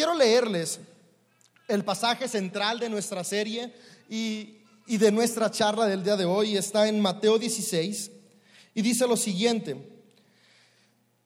quiero leerles el pasaje central de nuestra serie y, de nuestra charla del día de hoy. Está en Mateo 16 y dice lo siguiente.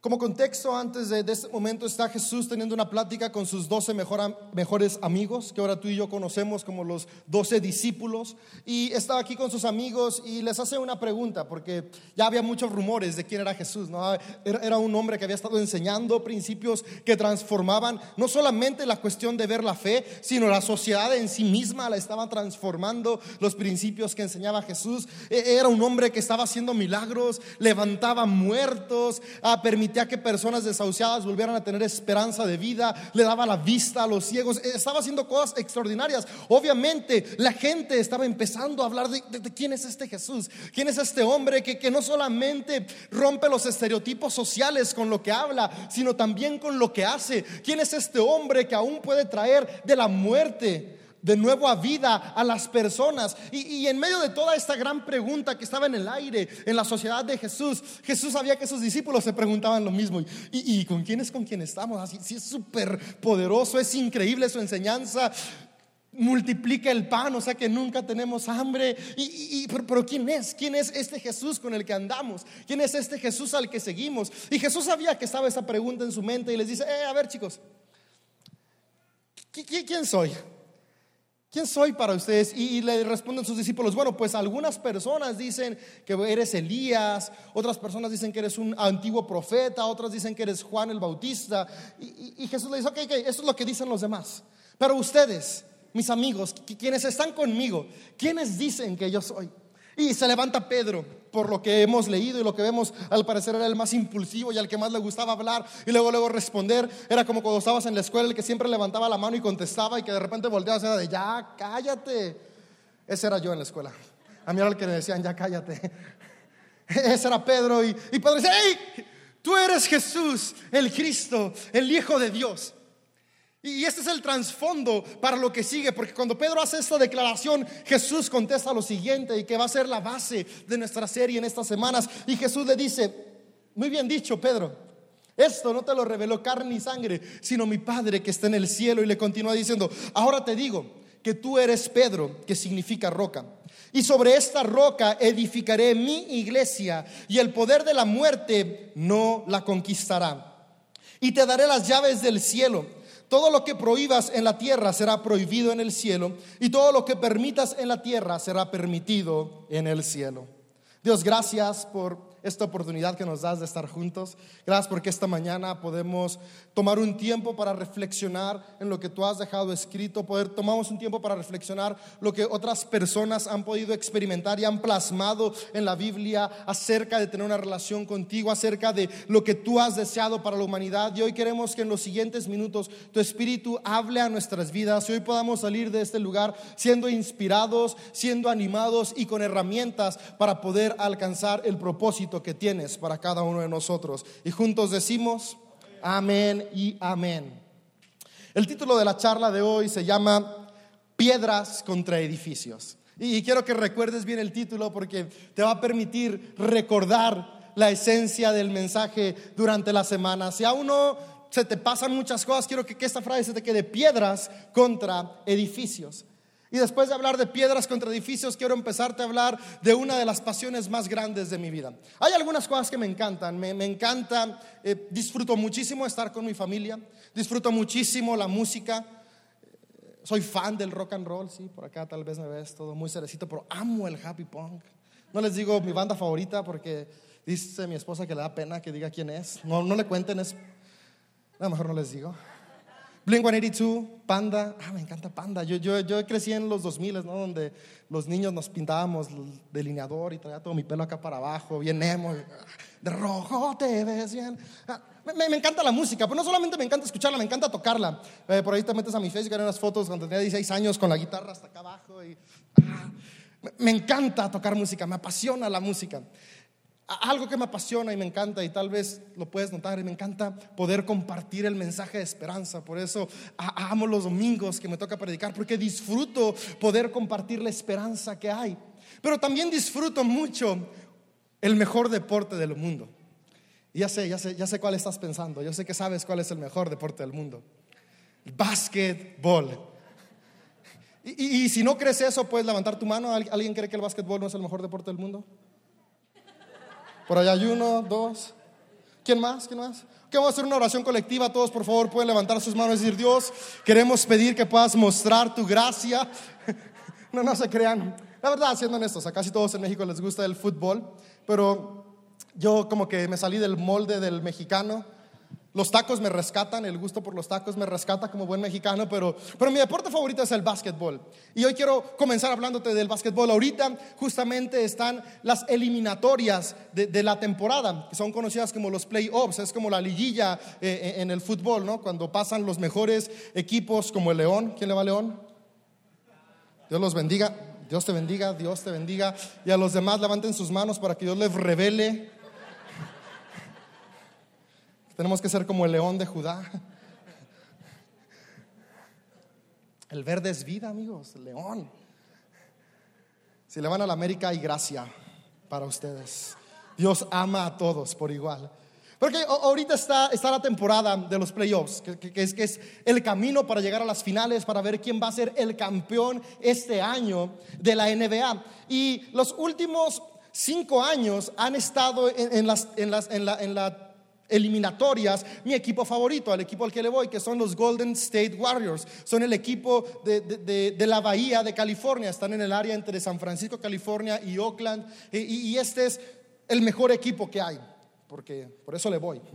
Como contexto, antes de, este momento está Jesús teniendo una plática con sus doce mejores amigos, que ahora tú y yo conocemos como los doce discípulos, y está aquí con sus amigos y les hace una pregunta, porque ya había muchos rumores de quién era Jesús, ¿no? Era, un hombre que había estado enseñando principios que transformaban no solamente la cuestión de ver la fe, sino la sociedad en sí misma la estaban transformando, los principios que enseñaba Jesús. E, era un hombre que estaba haciendo milagros, levantaba muertos, a que personas desahuciadas volvieran a tener esperanza de vida, le daba la vista a los ciegos, eh, estaba haciendo cosas extraordinarias. Obviamente la gente estaba empezando a hablar de, quién es este Jesús, quién es este hombre que, que no solamente rompe los estereotipos sociales con lo que habla, sino también con lo que hace. ¿Quién es este hombre que aún puede traer de la muerte? De nuevo a vida a las personas. Y, en medio de toda esta gran pregunta que estaba en el aire, en la sociedad de Jesús, Jesús sabía que sus discípulos se preguntaban lo mismo. ¿Y, con quién es con quién estamos? Así, si es súper poderoso, es increíble su enseñanza. Multiplica el pan, o sea que nunca tenemos hambre. Y, pero, ¿quién es? ¿Quién es este Jesús con el que andamos? ¿Quién es este Jesús al que seguimos? Y Jesús sabía que estaba esa pregunta en su mente y les dice: eh, A ver, chicos, ¿quién soy? ¿Quién soy para ustedes? Y, le responden sus discípulos, bueno, pues algunas personas dicen que eres Elías, otras personas dicen que eres un antiguo profeta, otras dicen que eres Juan el Bautista. Y, Jesús le dice, ok, ok, eso es lo que dicen los demás. Pero ustedes, mis amigos, quienes están conmigo, ¿quiénes dicen que yo soy? Y se levanta Pedro, por lo que hemos leído y lo que vemos, al parecer era el más impulsivo y al que más le gustaba hablar y luego luego responder. Era como cuando estabas en la escuela, el que siempre levantaba la mano y contestaba y que de repente volteaba era de ya, cállate. Ese era yo en la escuela. A mí era el que le decían, ya cállate. Ese era Pedro y, y Pedro dice, hey, tú eres Jesús, el Cristo, el Hijo de Dios. Y este es el trasfondo para lo que sigue, porque cuando Pedro hace esta declaración, Jesús contesta lo siguiente y que va a ser la base de nuestra serie en estas semanas. Y Jesús le dice, muy bien dicho, Pedro, esto no te lo reveló carne ni sangre, sino mi Padre que está en el cielo. Y le continúa diciendo, ahora te digo que tú eres Pedro, que significa roca. Y sobre esta roca edificaré mi iglesia y el poder de la muerte no la conquistará. Y te daré las llaves del cielo. Todo lo que prohíbas en la tierra será prohibido en el cielo y todo lo que permitas en la tierra será permitido en el cielo. Dios, gracias por esta oportunidad que nos das de estar juntos. Gracias porque esta mañana podemos tomar un tiempo para reflexionar en lo que tú has dejado escrito, poder tomamos un tiempo para reflexionar lo que otras personas han podido experimentar y han plasmado en la Biblia acerca de tener una relación contigo, acerca de lo que tú has deseado para la humanidad. Y hoy queremos que en los siguientes minutos tu espíritu hable a nuestras vidas y hoy podamos salir de este lugar siendo inspirados, siendo animados y con herramientas para poder alcanzar el propósito que tienes para cada uno de nosotros. Y juntos decimos, amén y amén. El título de la charla de hoy se llama Piedras contra edificios. Y quiero que recuerdes bien el título porque te va a permitir recordar la esencia del mensaje durante la semana. Si aún no se te pasan muchas cosas, quiero que, que esta frase se te quede piedras contra edificios. Y después de hablar de piedras contra edificios, quiero empezarte a hablar de una de las pasiones más grandes de mi vida. Hay algunas cosas que me encantan. Me, encanta, eh, disfruto muchísimo estar con mi familia, disfruto muchísimo la música. Soy fan del rock and roll, sí, por acá tal vez me ves todo muy cerecito, pero amo el happy punk. No les digo mi banda favorita porque dice mi esposa que le da pena que diga quién es. No, no le cuenten, es... A lo mejor no les digo. Blink 182, Panda, ah, me encanta Panda. Yo, yo, yo crecí en los 2000, ¿no? Donde los niños nos pintábamos delineador y traía todo mi pelo acá para abajo, bien emo, de rojo te ves bien. Ah, me, me, encanta la música, pero no solamente me encanta escucharla, me encanta tocarla. Eh, por ahí te metes a mi Facebook, hay unas fotos cuando tenía 16 años con la guitarra hasta acá abajo. Y, ah, me encanta tocar música, me apasiona la música. Algo que me apasiona y me encanta, y tal vez lo puedes notar, y me encanta poder compartir el mensaje de esperanza. Por eso amo los domingos que me toca predicar, porque disfruto poder compartir la esperanza que hay. Pero también disfruto mucho el mejor deporte del mundo. Y ya sé, ya sé, ya sé cuál estás pensando. Yo sé que sabes cuál es el mejor deporte del mundo. Básquetbol. Y, y, si no crees eso, puedes levantar tu mano. ¿Alguien cree que el básquetbol no es el mejor deporte del mundo? Por allá hay uno, dos. ¿Quién más? ¿Quién más? Que vamos a hacer una oración colectiva. Todos, por favor, pueden levantar sus manos y decir: Dios, queremos pedir que puedas mostrar tu gracia. no, no se crean. La verdad, siendo honestos, a casi todos en México les gusta el fútbol, pero yo como que me salí del molde del mexicano los tacos me rescatan, el gusto por los tacos me rescata como buen mexicano, pero, pero mi deporte favorito es el básquetbol. Y hoy quiero comenzar hablándote del básquetbol. Ahorita justamente están las eliminatorias de, la temporada, que son conocidas como los playoffs, es como la liguilla eh, eh, en el fútbol, ¿no? Cuando pasan los mejores equipos como el León. ¿Quién le va a León? Dios los bendiga, Dios te bendiga, Dios te bendiga. Y a los demás levanten sus manos para que Dios les revele tenemos que ser como el león de Judá. El verde es vida, amigos, el león. Si le van a la América hay gracia para ustedes. Dios ama a todos por igual. Porque ahorita está, está la temporada de los playoffs, que, es, que es el camino para llegar a las finales, para ver quién va a ser el campeón este año de la NBA. Y los últimos cinco años han estado en, en, las, en, la, en la eliminatorias mi equipo favorito, al equipo al que le voy, que son los Golden State Warriors. Son el equipo de, la Bahía de California, están en el área entre San Francisco, California y Oakland. Y, y este es el mejor equipo que hay, porque por eso le voy.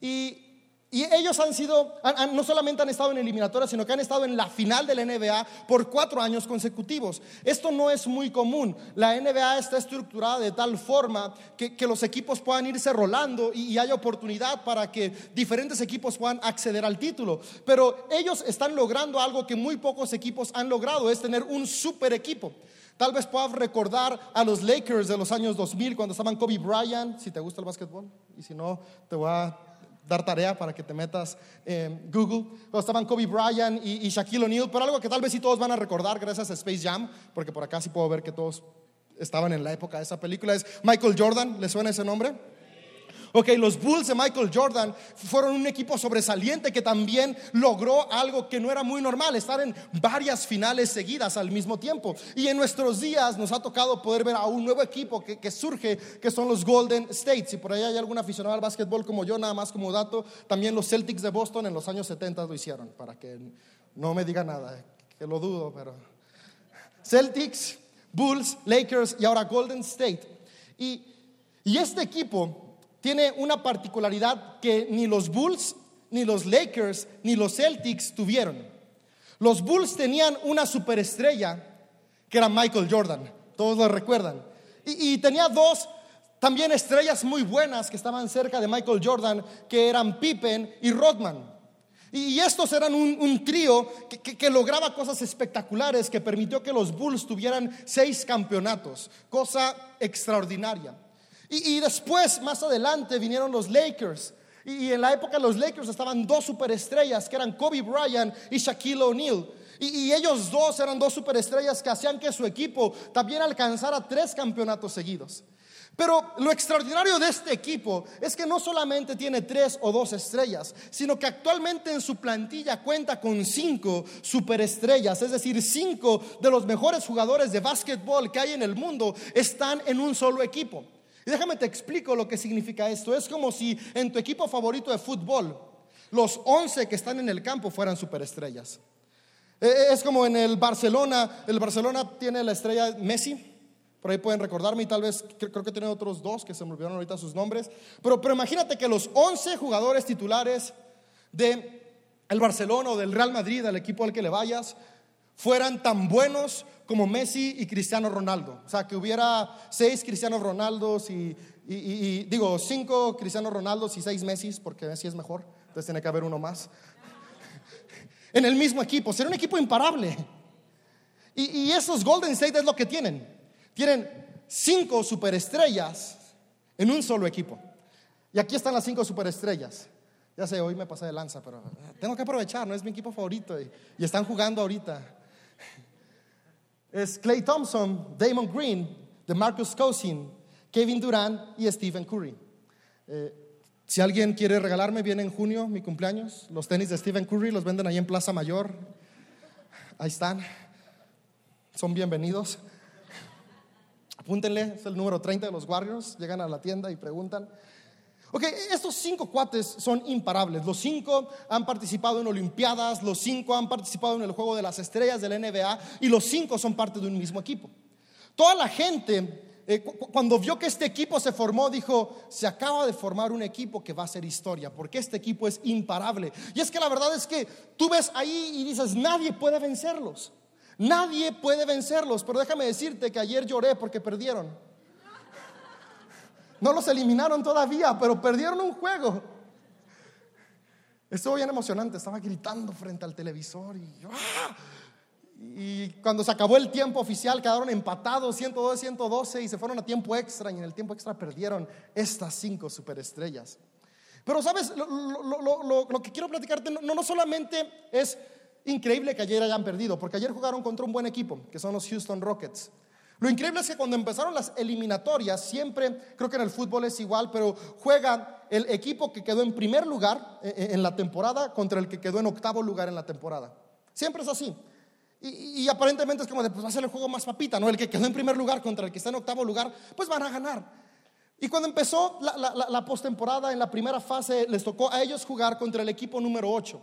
Y y ellos han sido, no solamente han estado en eliminatoria, sino que han estado en la final de la NBA por cuatro años consecutivos. Esto no es muy común. La NBA está estructurada de tal forma que, los equipos puedan irse rolando y, y, haya oportunidad para que diferentes equipos puedan acceder al título. Pero ellos están logrando algo que muy pocos equipos han logrado, es tener un super equipo. Tal vez puedas recordar a los Lakers de los años 2000 cuando estaban Kobe Bryant, si te gusta el básquetbol, y si no, te voy a dar tarea para que te metas en Google. Estaban Kobe Bryant y, Shaquille O'Neal, pero algo que tal vez sí todos van a recordar gracias a Space Jam, porque por acá sí puedo ver que todos estaban en la época de esa película, es Michael Jordan, ¿le suena ese nombre? Ok, los Bulls de Michael Jordan fueron un equipo sobresaliente que también logró algo que no era muy normal, estar en varias finales seguidas al mismo tiempo. Y en nuestros días nos ha tocado poder ver a un nuevo equipo que, surge, que son los Golden States. Y por ahí hay algún aficionado al básquetbol como yo, nada más como dato, también los Celtics de Boston en los años 70 lo hicieron, para que no me diga nada, que lo dudo, pero... Celtics, Bulls, Lakers y ahora Golden State. Y, y este equipo tiene una particularidad que ni los Bulls, ni los Lakers, ni los Celtics tuvieron. Los Bulls tenían una superestrella que era Michael Jordan, todos lo recuerdan. Y, tenía dos también estrellas muy buenas que estaban cerca de Michael Jordan, que eran Pippen y Rodman. Y estos eran un, trío que, lograba cosas espectaculares, que permitió que los Bulls tuvieran seis campeonatos, cosa extraordinaria. Y, después, más adelante, vinieron los Lakers. Y, en la época los Lakers estaban dos superestrellas, que eran Kobe Bryant y Shaquille O'Neal. Y, ellos dos eran dos superestrellas que hacían que su equipo también alcanzara tres campeonatos seguidos. Pero lo extraordinario de este equipo es que no solamente tiene tres o dos estrellas, sino que actualmente en su plantilla cuenta con cinco superestrellas, es decir, cinco de los mejores jugadores de básquetbol que hay en el mundo están en un solo equipo. Y déjame te explico lo que significa esto. Es como si en tu equipo favorito de fútbol, los 11 que están en el campo fueran superestrellas. Eh, eh, es como en el Barcelona, el Barcelona tiene la estrella Messi, por ahí pueden recordarme y tal vez creo que tiene otros dos que se me olvidaron ahorita sus nombres. Pero, pero imagínate que los 11 jugadores titulares de el Barcelona o del Real Madrid, al equipo al que le vayas, fueran tan buenos como Messi y Cristiano Ronaldo. O sea, que hubiera seis Cristiano Ronaldos y, digo, cinco Cristiano Ronaldos y seis Messi, porque Messi es mejor, entonces tiene que haber uno más. en el mismo equipo, sería un equipo imparable. Y, y esos Golden State es lo que tienen. Tienen cinco superestrellas en un solo equipo. Y aquí están las cinco superestrellas. Ya sé, hoy me pasé de lanza, pero tengo que aprovechar, no es mi equipo favorito y, y están jugando ahorita es Clay Thompson, Damon Green, DeMarcus Cousin, Kevin Durant y Stephen Curry. Eh, Si alguien quiere regalarme, viene en junio mi cumpleaños. Los tenis de Stephen Curry los venden ahí en Plaza Mayor. Ahí están. Son bienvenidos. Apúntenle, es el número 30 de los Warriors. Llegan a la tienda y preguntan. Ok, estos cinco cuates son imparables. Los cinco han participado en Olimpiadas, los cinco han participado en el juego de las estrellas del NBA y los cinco son parte de un mismo equipo. Toda la gente eh, cuando vio que este equipo se formó, dijo, se acaba de formar un equipo que va a ser historia, porque este equipo es imparable. Y es que la verdad es que tú ves ahí y dices, nadie puede vencerlos. Nadie puede vencerlos, pero déjame decirte que ayer lloré porque perdieron. No los eliminaron todavía, pero perdieron un juego. Estuvo bien emocionante, estaba gritando frente al televisor y ¡ah! Cuando se acabó el tiempo oficial quedaron empatados 102, 112 y se fueron a tiempo extra y en el tiempo extra perdieron estas cinco superestrellas. Pero sabes, lo, que quiero platicarte no, no solamente es increíble que ayer hayan perdido, porque ayer jugaron contra un buen equipo, que son los Houston Rockets. Lo increíble es que cuando empezaron las eliminatorias, siempre, creo que en el fútbol es igual, pero juega el equipo que quedó en primer lugar eh, eh, en la temporada contra el que quedó en octavo lugar en la temporada. Siempre es así. Y, aparentemente es como de, pues va a ser el juego más papita, ¿no? El que quedó en primer lugar contra el que está en octavo lugar, pues van a ganar. Y cuando empezó la, la, postemporada en la primera fase, les tocó a ellos jugar contra el equipo número 8.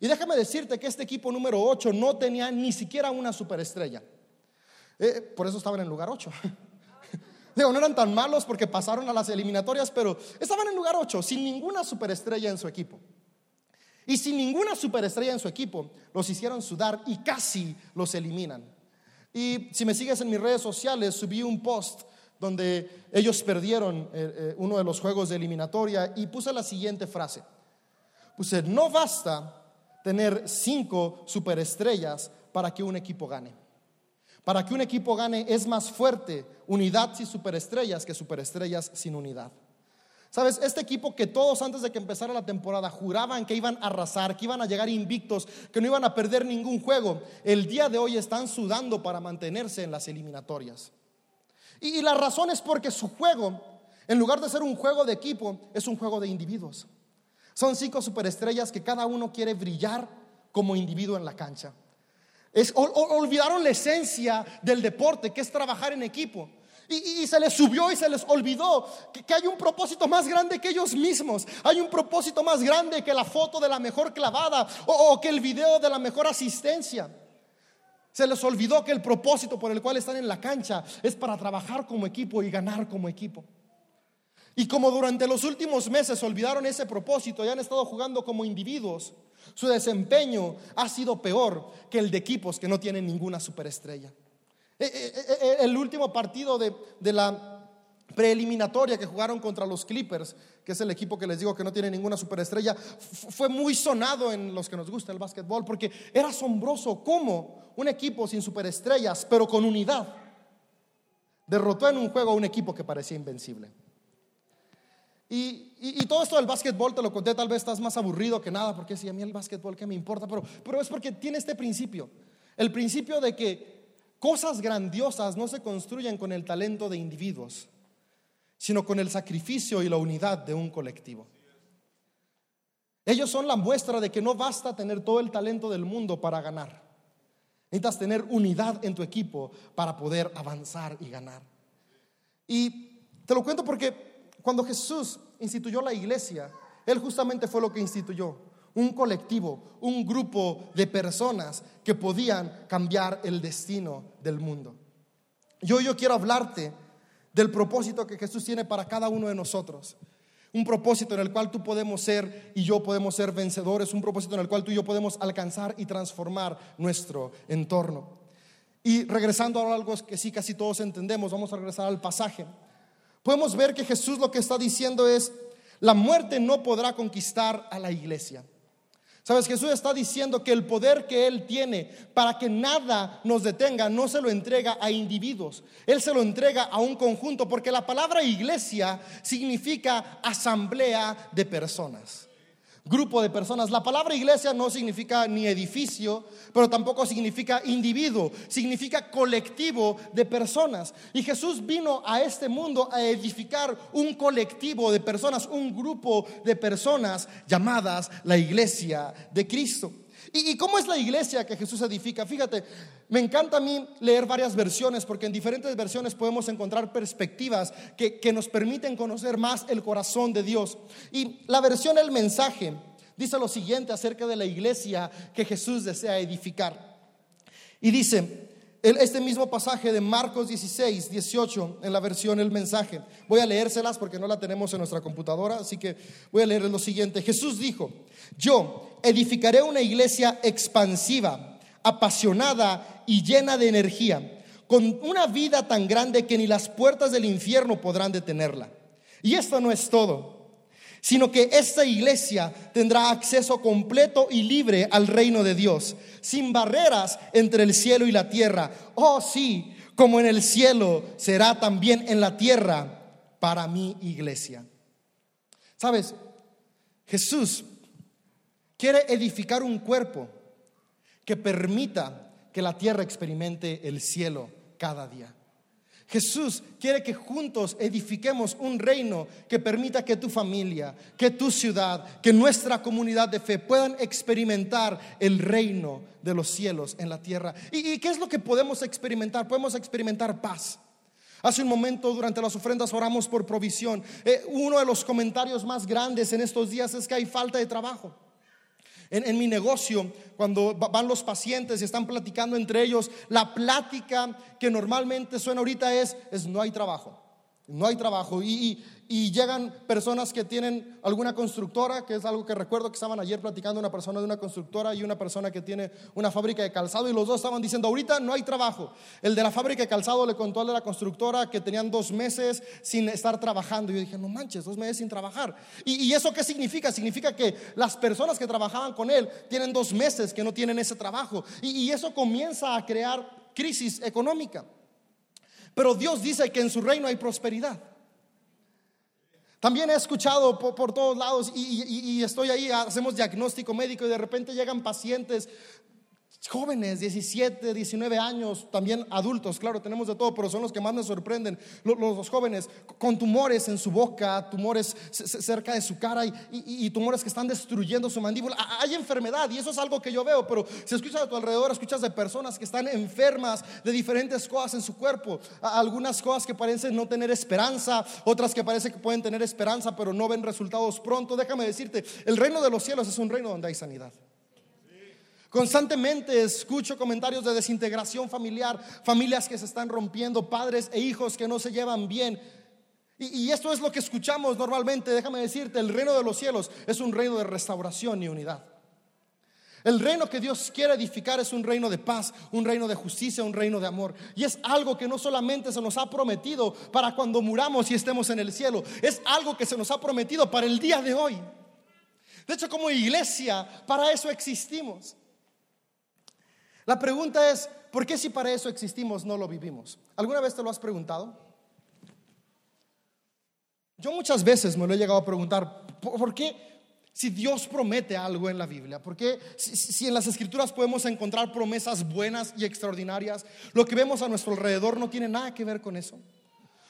Y déjame decirte que este equipo número 8 no tenía ni siquiera una superestrella. Eh, por eso estaban en lugar 8. Digo, no eran tan malos porque pasaron a las eliminatorias, pero estaban en lugar 8, sin ninguna superestrella en su equipo. Y sin ninguna superestrella en su equipo, los hicieron sudar y casi los eliminan. Y si me sigues en mis redes sociales, subí un post donde ellos perdieron eh, eh, uno de los juegos de eliminatoria y puse la siguiente frase. Puse, no basta tener cinco superestrellas para que un equipo gane. Para que un equipo gane es más fuerte unidad sin superestrellas que superestrellas sin unidad. Sabes, este equipo que todos antes de que empezara la temporada juraban que iban a arrasar, que iban a llegar invictos, que no iban a perder ningún juego, el día de hoy están sudando para mantenerse en las eliminatorias. Y, la razón es porque su juego, en lugar de ser un juego de equipo, es un juego de individuos. Son cinco superestrellas que cada uno quiere brillar como individuo en la cancha. Olvidaron la esencia del deporte, que es trabajar en equipo. Y, se les subió y se les olvidó que, hay un propósito más grande que ellos mismos. Hay un propósito más grande que la foto de la mejor clavada o, que el video de la mejor asistencia. Se les olvidó que el propósito por el cual están en la cancha es para trabajar como equipo y ganar como equipo. Y como durante los últimos meses olvidaron ese propósito y han estado jugando como individuos, su desempeño ha sido peor que el de equipos que no tienen ninguna superestrella. Eh, eh, eh, el último partido de, la preeliminatoria que jugaron contra los Clippers, que es el equipo que les digo que no tiene ninguna superestrella, fue muy sonado en los que nos gusta el básquetbol, porque era asombroso cómo un equipo sin superestrellas, pero con unidad, derrotó en un juego a un equipo que parecía invencible. Y, todo esto del básquetbol te lo conté, tal vez estás más aburrido que nada, porque si a mí el básquetbol, ¿qué me importa? Pero, pero es porque tiene este principio, el principio de que Cosas grandiosas no se construyen con el talento de individuos, sino con el sacrificio y la unidad de un colectivo. Ellos son la muestra de que no basta tener todo el talento del mundo para ganar. Necesitas tener unidad en tu equipo para poder avanzar y ganar. Y te lo cuento porque cuando Jesús instituyó la iglesia, Él justamente fue lo que instituyó un colectivo, un grupo de personas que podían cambiar el destino del mundo. Yo, yo quiero hablarte del propósito que Jesús tiene para cada uno de nosotros. Un propósito en el cual tú podemos ser y yo podemos ser vencedores, un propósito en el cual tú y yo podemos alcanzar y transformar nuestro entorno. Y regresando a algo que sí casi todos entendemos, vamos a regresar al pasaje. Podemos ver que Jesús lo que está diciendo es, la muerte no podrá conquistar a la iglesia. Sabes, Jesús está diciendo que el poder que Él tiene para que nada nos detenga no se lo entrega a individuos, Él se lo entrega a un conjunto, porque la palabra iglesia significa asamblea de personas. Grupo de personas. La palabra iglesia no significa ni edificio, pero tampoco significa individuo, significa colectivo de personas. Y Jesús vino a este mundo a edificar un colectivo de personas, un grupo de personas llamadas la iglesia de Cristo. ¿Y, cómo es la iglesia que Jesús edifica? Fíjate, me encanta a mí leer varias versiones porque en diferentes versiones podemos encontrar perspectivas que, que nos permiten conocer más el corazón de Dios. Y la versión El mensaje dice lo siguiente acerca de la iglesia que Jesús desea edificar. Y dice, este mismo pasaje de Marcos 16, 18 en la versión El mensaje. Voy a leérselas porque no la tenemos en nuestra computadora, así que voy a leer lo siguiente. Jesús dijo, yo edificaré una iglesia expansiva, apasionada y llena de energía, con una vida tan grande que ni las puertas del infierno podrán detenerla. Y esto no es todo sino que esta iglesia tendrá acceso completo y libre al reino de Dios, sin barreras entre el cielo y la tierra. Oh sí, como en el cielo será también en la tierra para mi iglesia. Sabes, Jesús quiere edificar un cuerpo que permita que la tierra experimente el cielo cada día. Jesús quiere que juntos edifiquemos un reino que permita que tu familia, que tu ciudad, que nuestra comunidad de fe puedan experimentar el reino de los cielos en la tierra. ¿Y, qué es lo que podemos experimentar? Podemos experimentar paz. Hace un momento durante las ofrendas oramos por provisión. Eh, uno de los comentarios más grandes en estos días es que hay falta de trabajo. En, mi negocio, cuando van los pacientes y están platicando entre ellos, la plática que normalmente suena ahorita es, es no hay trabajo. No hay trabajo. Y llegan personas que tienen alguna constructora, que es algo que recuerdo que estaban ayer platicando una persona de una constructora y una persona que tiene una fábrica de calzado y los dos estaban diciendo, ahorita no hay trabajo. El de la fábrica de calzado le contó al de la constructora que tenían dos meses sin estar trabajando. Y yo dije, no manches, dos meses sin trabajar. ¿Y, y eso qué significa? Significa que las personas que trabajaban con él tienen dos meses que no tienen ese trabajo. y, y eso comienza a crear crisis económica. Pero Dios dice que en su reino hay prosperidad. También he escuchado por, todos lados y, estoy ahí, hacemos diagnóstico médico y de repente llegan pacientes Jóvenes, 17, 19 años, también adultos, claro, tenemos de todo, pero son los que más me sorprenden. Los, jóvenes con tumores en su boca, tumores cerca de su cara y, tumores que están destruyendo su mandíbula. Hay enfermedad y eso es algo que yo veo, pero si escuchas a tu alrededor, escuchas de personas que están enfermas de diferentes cosas en su cuerpo. Algunas cosas que parecen no tener esperanza, otras que parece que pueden tener esperanza, pero no ven resultados pronto. Déjame decirte, el reino de los cielos es un reino donde hay sanidad. Constantemente escucho comentarios de desintegración familiar, familias que se están rompiendo, padres e hijos que no se llevan bien. Y, esto es lo que escuchamos normalmente. Déjame decirte, el reino de los cielos es un reino de restauración y unidad. El reino que Dios quiere edificar es un reino de paz, un reino de justicia, un reino de amor. Y es algo que no solamente se nos ha prometido para cuando muramos y estemos en el cielo, es algo que se nos ha prometido para el día de hoy. De hecho, como iglesia, para eso existimos. La pregunta es, ¿por qué si para eso existimos no lo vivimos? ¿Alguna vez te lo has preguntado? Yo muchas veces me lo he llegado a preguntar, ¿por qué si Dios promete algo en la Biblia? ¿Por qué si, en las escrituras podemos encontrar promesas buenas y extraordinarias, lo que vemos a nuestro alrededor no tiene nada que ver con eso?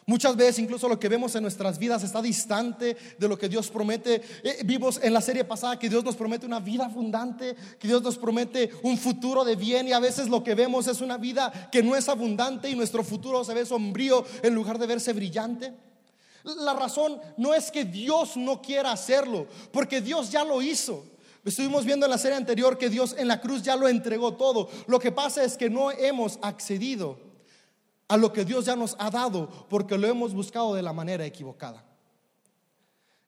Muchas veces incluso lo que vemos en nuestras vidas está distante de lo que Dios promete. Eh, vimos en la serie pasada que Dios nos promete una vida abundante, que Dios nos promete un futuro de bien y a veces lo que vemos es una vida que no es abundante y nuestro futuro se ve sombrío en lugar de verse brillante. La razón no es que Dios no quiera hacerlo, porque Dios ya lo hizo. Estuvimos viendo en la serie anterior que Dios en la cruz ya lo entregó todo. Lo que pasa es que no hemos accedido a lo que Dios ya nos ha dado porque lo hemos buscado de la manera equivocada.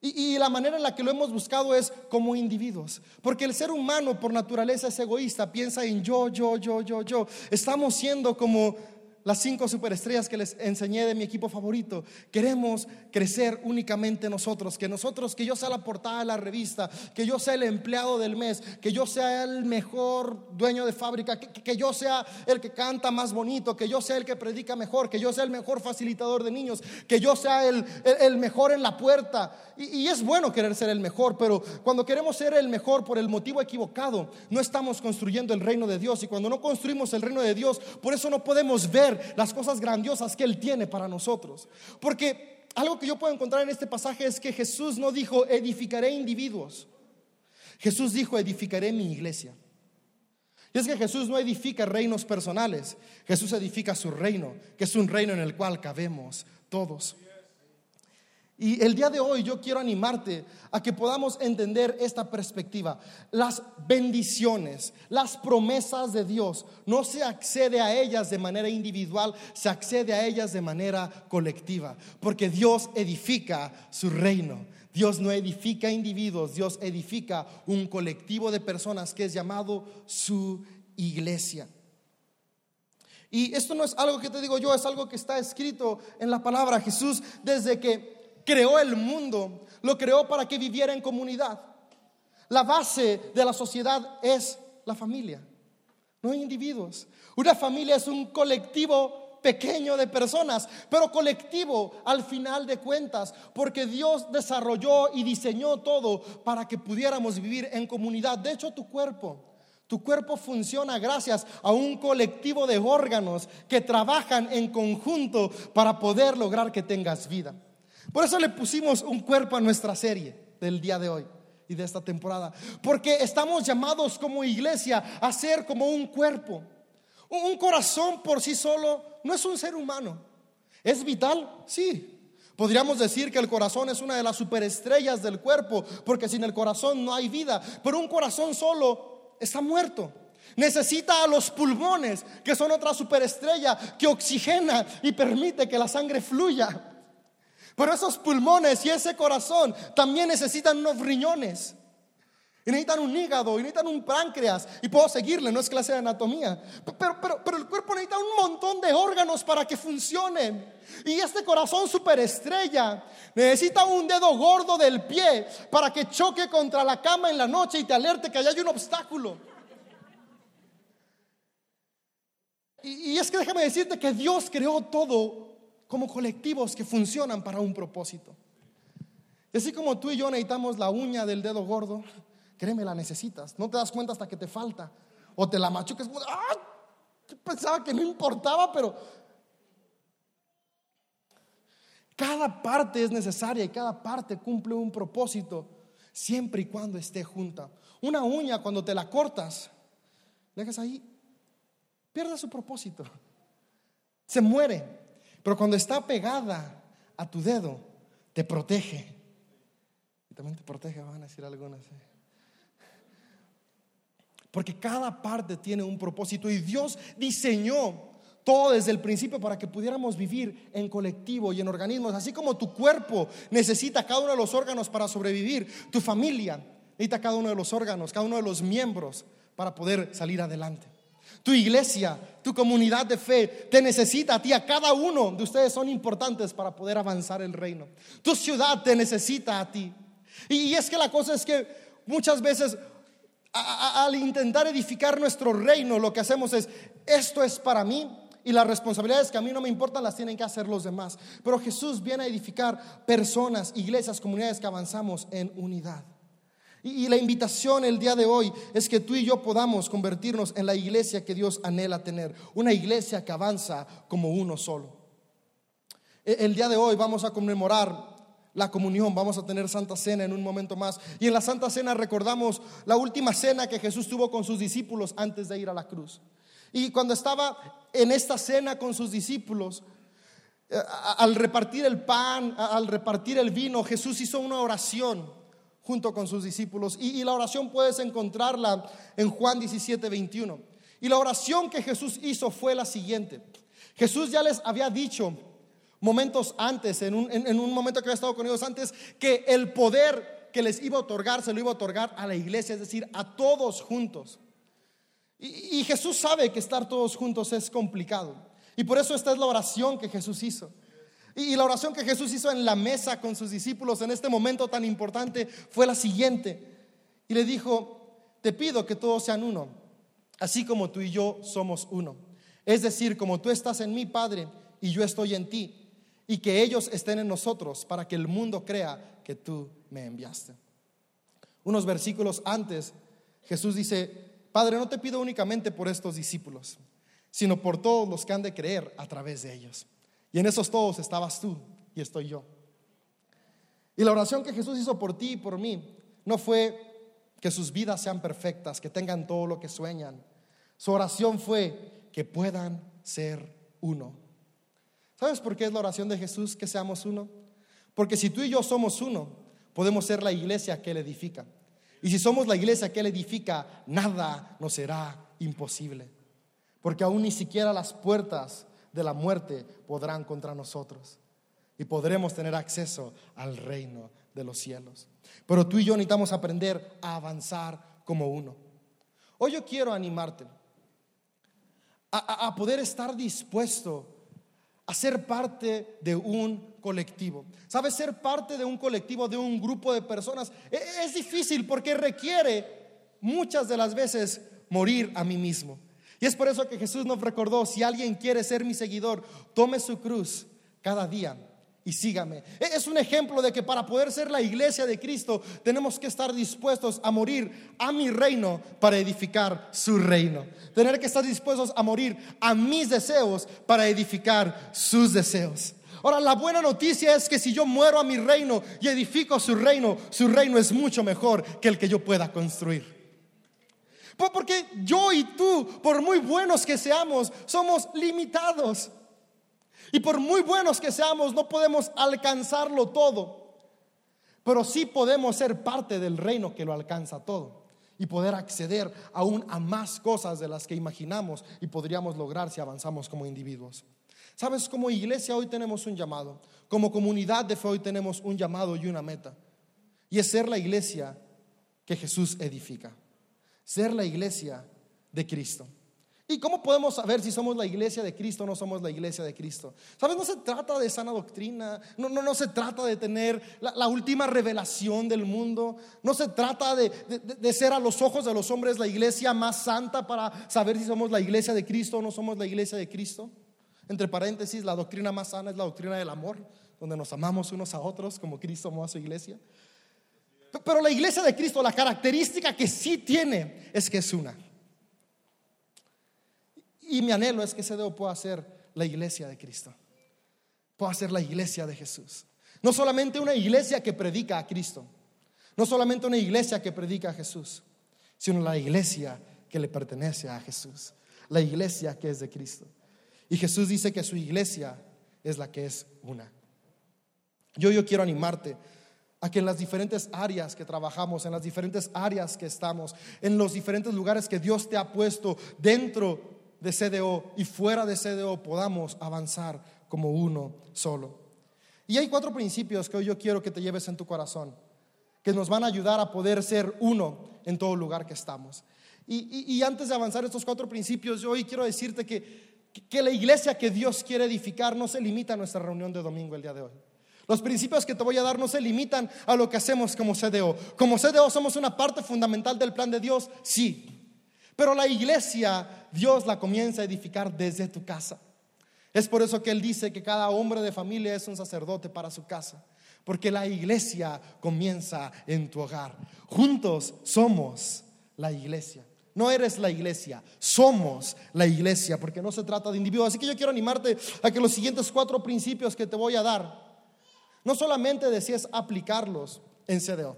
Y, la manera en la que lo hemos buscado es como individuos. Porque el ser humano por naturaleza es egoísta, piensa en yo, yo, yo, yo, yo. Estamos siendo como las cinco superestrellas que les enseñé de mi equipo favorito. Queremos crecer únicamente nosotros, que nosotros, que yo sea la portada de la revista, que yo sea el empleado del mes, que yo sea el mejor dueño de fábrica, que, yo sea el que canta más bonito, que yo sea el que predica mejor, que yo sea el mejor facilitador de niños, que yo sea el, el, mejor en la puerta. Y, y es bueno querer ser el mejor, pero cuando queremos ser el mejor por el motivo equivocado, no estamos construyendo el reino de Dios. Y cuando no construimos el reino de Dios, por eso no podemos ver las cosas grandiosas que Él tiene para nosotros. Porque algo que yo puedo encontrar en este pasaje es que Jesús no dijo edificaré individuos. Jesús dijo edificaré mi iglesia. Y es que Jesús no edifica reinos personales, Jesús edifica su reino, que es un reino en el cual cabemos todos. Y el día de hoy yo quiero animarte a que podamos entender esta perspectiva. Las bendiciones, las promesas de Dios, no se accede a ellas de manera individual, se accede a ellas de manera colectiva, porque Dios edifica su reino. Dios no edifica individuos, Dios edifica un colectivo de personas que es llamado su iglesia. Y esto no es algo que te digo yo, es algo que está escrito en la palabra. Jesús, desde que creó el mundo, lo creó para que viviera en comunidad. La base de la sociedad es la familia, no individuos. Una familia es un colectivo pequeño de personas, pero colectivo al final de cuentas, porque Dios desarrolló y diseñó todo para que pudiéramos vivir en comunidad. De hecho, tu cuerpo, tu cuerpo funciona gracias a un colectivo de órganos que trabajan en conjunto para poder lograr que tengas vida. Por eso le pusimos un cuerpo a nuestra serie del día de hoy y de esta temporada. Porque estamos llamados como iglesia a ser como un cuerpo. Un corazón por sí solo no es un ser humano. ¿Es vital? Sí. Podríamos decir que el corazón es una de las superestrellas del cuerpo, porque sin el corazón no hay vida. Pero un corazón solo está muerto. Necesita a los pulmones, que son otra superestrella que oxigena y permite que la sangre fluya. Pero esos pulmones y ese corazón también necesitan unos riñones. Y necesitan un hígado, y necesitan un páncreas. Y puedo seguirle, no es clase de anatomía. Pero, pero, pero el cuerpo necesita un montón de órganos para que funcionen. Y este corazón superestrella necesita un dedo gordo del pie para que choque contra la cama en la noche y te alerte que allá hay un obstáculo. Y, y es que déjame decirte que Dios creó todo como colectivos que funcionan para un propósito. Y así como tú y yo necesitamos la uña del dedo gordo, créeme, la necesitas. No te das cuenta hasta que te falta. O te la machuques. ¡Ah! Yo pensaba que no importaba, pero cada parte es necesaria y cada parte cumple un propósito siempre y cuando esté junta. Una uña cuando te la cortas, dejas ahí, pierde su propósito. Se muere. Pero cuando está pegada a tu dedo, te protege. Y también te protege, van a decir algunas. ¿eh? Porque cada parte tiene un propósito y Dios diseñó todo desde el principio para que pudiéramos vivir en colectivo y en organismos. Así como tu cuerpo necesita cada uno de los órganos para sobrevivir, tu familia necesita cada uno de los órganos, cada uno de los miembros para poder salir adelante. Tu iglesia, tu comunidad de fe te necesita a ti, a cada uno de ustedes son importantes para poder avanzar el reino. Tu ciudad te necesita a ti. Y, es que la cosa es que muchas veces al intentar edificar nuestro reino, lo que hacemos es, esto es para mí, y las responsabilidades que a mí no me importan las tienen que hacer los demás. Pero Jesús viene a edificar personas, iglesias, comunidades que avanzamos en unidad. Y, la invitación el día de hoy es que tú y yo podamos convertirnos en la iglesia que Dios anhela tener, una iglesia que avanza como uno solo. E, el día de hoy vamos a conmemorar la comunión, vamos a tener Santa Cena en un momento más. Y en la Santa Cena recordamos la última cena que Jesús tuvo con sus discípulos antes de ir a la cruz. Y cuando estaba en esta cena con sus discípulos, eh, al repartir el pan, al repartir el vino, Jesús hizo una oración junto con sus discípulos. Y, la oración puedes encontrarla en Juan 17, 21. Y la oración que Jesús hizo fue la siguiente. Jesús ya les había dicho momentos antes, en un, en un momento que había estado con ellos antes, que el poder que les iba a otorgar se lo iba a otorgar a la iglesia, es decir, a todos juntos. Y, y, Jesús sabe que estar todos juntos es complicado. Y por eso esta es la oración que Jesús hizo. Y la oración que Jesús hizo en la mesa con sus discípulos en este momento tan importante fue la siguiente. Y le dijo, te pido que todos sean uno, así como tú y yo somos uno. Es decir, como tú estás en mí, Padre, y yo estoy en ti, y que ellos estén en nosotros para que el mundo crea que tú me enviaste. Unos versículos antes, Jesús dice, Padre, no te pido únicamente por estos discípulos, sino por todos los que han de creer a través de ellos. Y en esos todos estabas tú y estoy yo. Y la oración que Jesús hizo por ti y por mí no fue que sus vidas sean perfectas, que tengan todo lo que sueñan. Su oración fue que puedan ser uno. ¿Sabes por qué es la oración de Jesús que seamos uno? Porque si tú y yo somos uno, podemos ser la iglesia que Él edifica. Y si somos la iglesia que Él edifica, nada nos será imposible. Porque aún ni siquiera las puertas de la muerte podrán contra nosotros. Y podremos tener acceso al reino de los cielos. Pero tú y yo necesitamos aprender a avanzar como uno. Hoy yo quiero animarte a, poder estar dispuesto a ser parte de un colectivo. ¿Sabes? Ser parte de un colectivo, de un grupo de personas, e, es difícil porque requiere muchas de las veces morir a mí mismo. Y es por eso que Jesús nos recordó, si alguien quiere ser mi seguidor, tome su cruz cada día y sígame. E, es un ejemplo de que para poder ser la iglesia de Cristo tenemos que estar dispuestos a morir a mi reino para edificar su reino. Tener que estar dispuestos a morir a mis deseos para edificar sus deseos. Ahora, la buena noticia es que si yo muero a mi reino y edifico su reino, su reino es mucho mejor que el que yo pueda construir. Porque yo y tú, por muy buenos que seamos, somos limitados. Y por muy buenos que seamos, no podemos alcanzarlo todo. Pero sí podemos ser parte del reino que lo alcanza todo. Y poder acceder aún a más cosas de las que imaginamos y podríamos lograr si avanzamos como individuos. Sabes, como iglesia hoy tenemos un llamado. Como comunidad de fe hoy tenemos un llamado y una meta. Y es ser la iglesia que Jesús edifica ser la iglesia de Cristo. ¿Y cómo podemos saber si somos la iglesia de Cristo o no somos la iglesia de Cristo? ¿Sabes? No se trata de sana doctrina, no, no, no se trata de tener la, última revelación del mundo, no se trata de, de, ser a los ojos de los hombres la iglesia más santa para saber si somos la iglesia de Cristo o no somos la iglesia de Cristo. Entre paréntesis, la doctrina más sana es la doctrina del amor, donde nos amamos unos a otros como Cristo amó a su iglesia. Pero la iglesia de Cristo, la característica que sí tiene es que es una. Y mi anhelo es que ese dedo pueda ser la iglesia de Cristo. Pueda ser la iglesia de Jesús. No solamente una iglesia que predica a Cristo. No solamente una iglesia que predica a Jesús, sino la iglesia que le pertenece a Jesús. La iglesia que es de Cristo. Y Jesús dice que su iglesia es la que es una. Yo, yo quiero animarte a que en las diferentes áreas que trabajamos, en las diferentes áreas que estamos, en los diferentes lugares que Dios te ha puesto dentro de CDO y fuera de CDO podamos avanzar como uno solo. Y hay cuatro principios que hoy yo quiero que te lleves en tu corazón, que nos van a ayudar a poder ser uno en todo lugar que estamos. Y, antes de avanzar estos cuatro principios, yo hoy quiero decirte que, que la iglesia que Dios quiere edificar no se limita a nuestra reunión de domingo el día de hoy. Los principios que te voy a dar no se limitan a lo que hacemos como CDO. Como CDO somos una parte fundamental del plan de Dios, sí. Pero la iglesia, Dios la comienza a edificar desde tu casa. Es por eso que Él dice que cada hombre de familia es un sacerdote para su casa. Porque la iglesia comienza en tu hogar. Juntos somos la iglesia. No eres la iglesia, somos la iglesia, porque no se trata de individuos. Así que yo quiero animarte a que los siguientes cuatro principios que te voy a dar no solamente decías aplicarlos en CDO,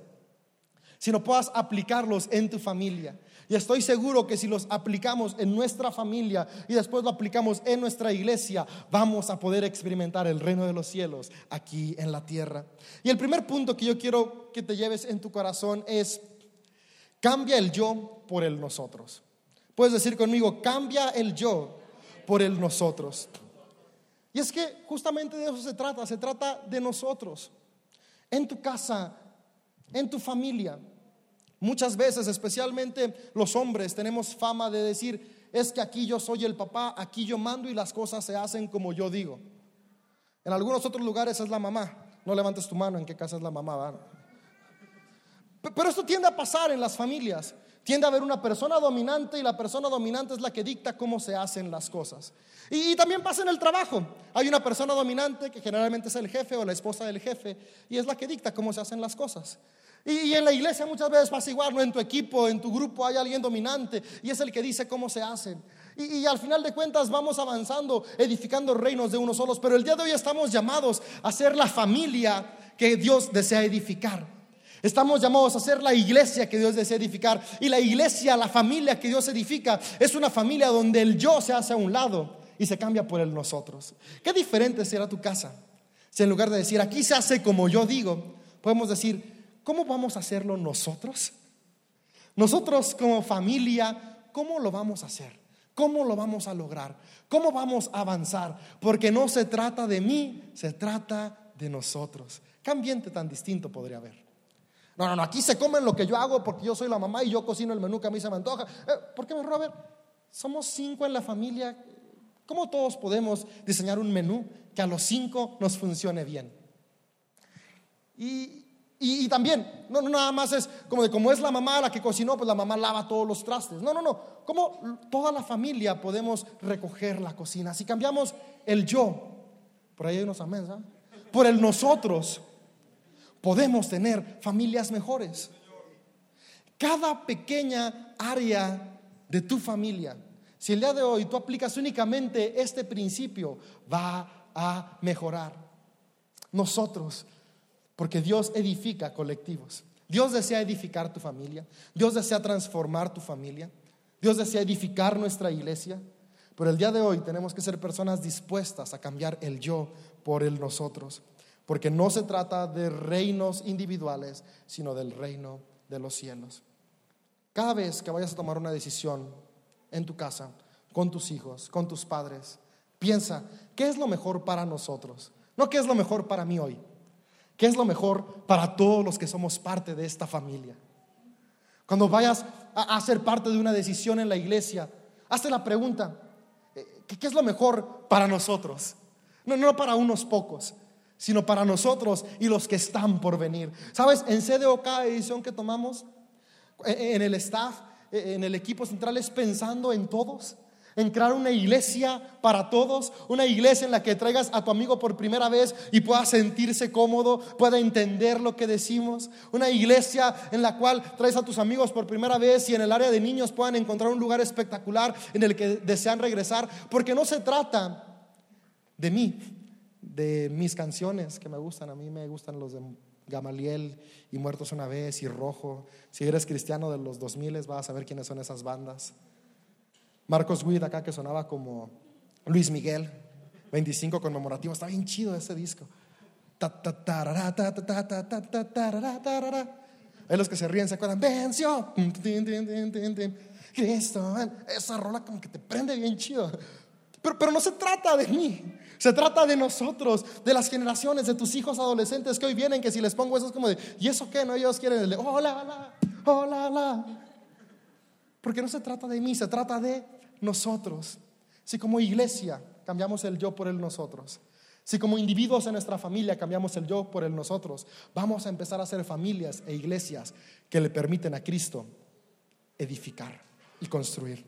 sino puedas aplicarlos en tu familia. Y estoy seguro que si los aplicamos en nuestra familia y después lo aplicamos en nuestra iglesia, vamos a poder experimentar el reino de los cielos aquí en la tierra. Y el primer punto que yo quiero que te lleves en tu corazón es, cambia el yo por el nosotros. Puedes decir conmigo, cambia el yo por el nosotros. Y es que justamente de eso se trata, se trata de nosotros, en tu casa, en tu familia. Muchas veces, especialmente los hombres, tenemos fama de decir, es que aquí yo soy el papá, aquí yo mando y las cosas se hacen como yo digo. En algunos otros lugares es la mamá. No levantes tu mano en qué casa es la mamá. Pero esto tiende a pasar en las familias. Tiende a haber una persona dominante y la persona dominante es la que dicta cómo se hacen las cosas. Y, también pasa en el trabajo. Hay una persona dominante que generalmente es el jefe o la esposa del jefe y es la que dicta cómo se hacen las cosas. Y, en la iglesia muchas veces pasa igual, ¿no? En tu equipo, en tu grupo hay alguien dominante y es el que dice cómo se hacen. Y, y, al final de cuentas vamos avanzando, edificando reinos de unos solos. Pero el día de hoy estamos llamados a ser la familia que Dios desea edificar. Estamos llamados a ser la iglesia que Dios desea edificar. Y la iglesia, la familia que Dios edifica, es una familia donde el yo se hace a un lado y se cambia por el nosotros. Qué diferente será tu casa. Si en lugar de decir, aquí se hace como yo digo, podemos decir, ¿Cómo vamos a hacerlo nosotros? Nosotros como familia, ¿cómo lo vamos a hacer? ¿Cómo lo vamos a lograr? ¿Cómo vamos a avanzar? Porque no se trata de mí, se trata de nosotros. ¿Qué ambiente tan distinto podría haber? No, no, no, aquí se comen lo que yo hago porque yo soy la mamá y yo cocino el menú que a mí se me antoja. Eh, ¿Por qué, Robert? Somos cinco en la familia. ¿Cómo todos podemos diseñar un menú que a los cinco nos funcione bien? Y, y, también, no, no, nada más es como de como es la mamá la que cocinó, pues la mamá lava todos los trastes. No, no, no. Como toda la familia podemos recoger la cocina. Si cambiamos el yo, por ahí hay unos amén, Por el nosotros, podemos tener familias mejores. Cada pequeña área de tu familia, si el día de hoy tú aplicas únicamente este principio, va a mejorar. Nosotros porque Dios edifica colectivos. Dios desea edificar tu familia. Dios desea transformar tu familia. Dios desea edificar nuestra iglesia. Pero el día de hoy tenemos que ser personas dispuestas a cambiar el yo por el nosotros. Porque no se trata de reinos individuales, sino del reino de los cielos. Cada vez que vayas a tomar una decisión en tu casa, con tus hijos, con tus padres, piensa, ¿qué es lo mejor para nosotros? No qué es lo mejor para mí hoy, ¿Qué es lo mejor para todos los que somos parte de esta familia? Cuando vayas a, ser parte de una decisión en la iglesia, hazte la pregunta, eh, ¿qué, es lo mejor para nosotros? No, no para unos pocos, sino para nosotros y los que están por venir. ¿Sabes? En CDO cada decisión que tomamos, en el staff, en el equipo central, es pensando en todos en crear una iglesia para todos, una iglesia en la que traigas a tu amigo por primera vez y pueda sentirse cómodo, pueda entender lo que decimos, una iglesia en la cual traes a tus amigos por primera vez y en el área de niños puedan encontrar un lugar espectacular en el que desean regresar, porque no se trata de mí, de mis canciones que me gustan, a mí me gustan los de Gamaliel y Muertos una vez y Rojo, si eres cristiano de los 2000 vas a saber quiénes son esas bandas. Marcos Witt acá que sonaba como Luis Miguel, 25 conmemorativo, está bien chido ese disco. Hay los que se ríen, se acuerdan, venció. Cristo, esa rola como que te prende bien chido. Pero, pero no se trata de mí, se trata de nosotros, de las generaciones, de tus hijos adolescentes que hoy vienen, que si les pongo eso es como de, ¿y eso qué? No, ellos quieren el hola, hola, hola, hola. Porque no se trata de mí, se trata de nosotros. Si como iglesia cambiamos el yo por el nosotros, si como individuos en nuestra familia cambiamos el yo por el nosotros, vamos a empezar a ser familias e iglesias que le permiten a Cristo edificar y construir.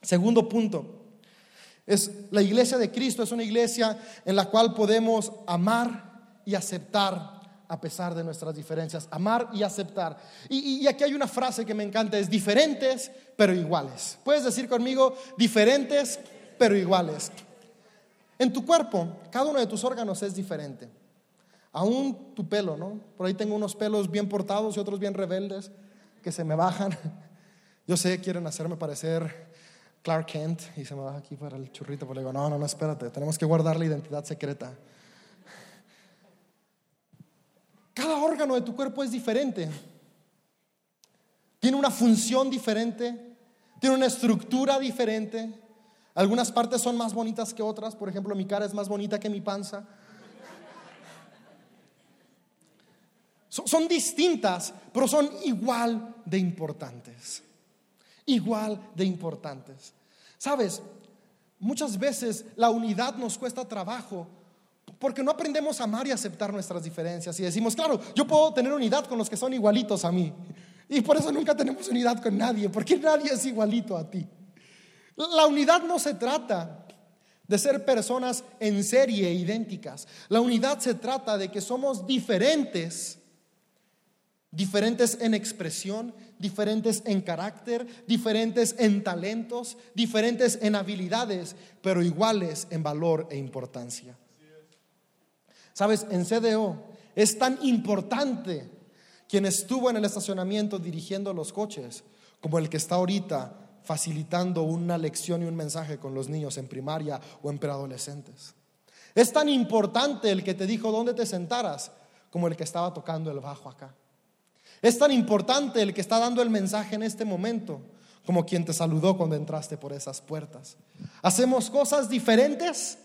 Segundo punto, es la iglesia de Cristo es una iglesia en la cual podemos amar y aceptar a pesar de nuestras diferencias, amar y aceptar. Y, aquí hay una frase que me encanta, es diferentes pero iguales. Puedes decir conmigo, diferentes pero iguales. En tu cuerpo, cada uno de tus órganos es diferente. Aún tu pelo, ¿no? Por ahí tengo unos pelos bien portados y otros bien rebeldes que se me bajan. Yo sé, quieren hacerme parecer Clark Kent y se me baja aquí para el churrito, pero digo, no, no, no, espérate, tenemos que guardar la identidad secreta. Cada órgano de tu cuerpo es diferente. Tiene una función diferente, tiene una estructura diferente. Algunas partes son más bonitas que otras, por ejemplo, mi cara es más bonita que mi panza. Son, distintas, pero son igual de importantes. Igual de importantes. Sabes, muchas veces la unidad nos cuesta trabajo porque no aprendemos a amar y aceptar nuestras diferencias y decimos, claro, yo puedo tener unidad con los que son igualitos a mí. Y por eso nunca tenemos unidad con nadie, porque nadie es igualito a ti. La unidad no se trata de ser personas en serie idénticas. La unidad se trata de que somos diferentes, diferentes en expresión, diferentes en carácter, diferentes en talentos, diferentes en habilidades, pero iguales en valor e importancia. Sabes, en CDO es tan importante quien estuvo en el estacionamiento dirigiendo los coches como el que está ahorita facilitando una lección y un mensaje con los niños en primaria o en preadolescentes. Es tan importante el que te dijo dónde te sentaras como el que estaba tocando el bajo acá. Es tan importante el que está dando el mensaje en este momento como quien te saludó cuando entraste por esas puertas. Hacemos cosas diferentes,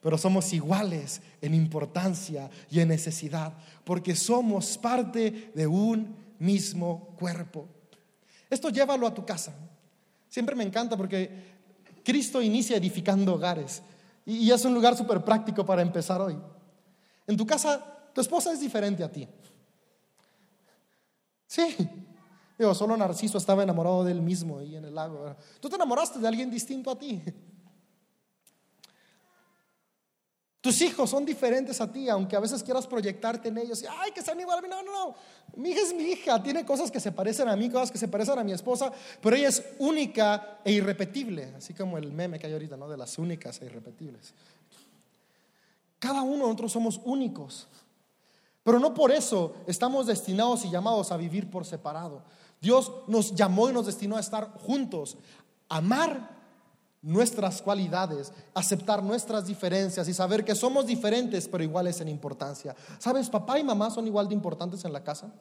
pero somos iguales en importancia y en necesidad, porque somos parte de un mismo cuerpo. Esto llévalo a tu casa. Siempre me encanta porque Cristo inicia edificando hogares y es un lugar súper práctico para empezar hoy. En tu casa, tu esposa es diferente a ti. Sí. Digo, solo Narciso estaba enamorado de él mismo ahí en el lago. Tú te enamoraste de alguien distinto a ti. Tus hijos son diferentes a ti, aunque a veces quieras proyectarte en ellos. Y, Ay, que sean igual a mí. No, no, no. Mi hija es mi hija. Tiene cosas que se parecen a mí, cosas que se parecen a mi esposa, pero ella es única e irrepetible. Así como el meme que hay ahorita, ¿no? De las únicas e irrepetibles. Cada uno de nosotros somos únicos. Pero no por eso estamos destinados y llamados a vivir por separado. Dios nos llamó y nos destinó a estar juntos, amar nuestras cualidades, aceptar nuestras diferencias y saber que somos diferentes pero iguales en importancia. ¿Sabes? Papá y mamá son igual de importantes en la casa.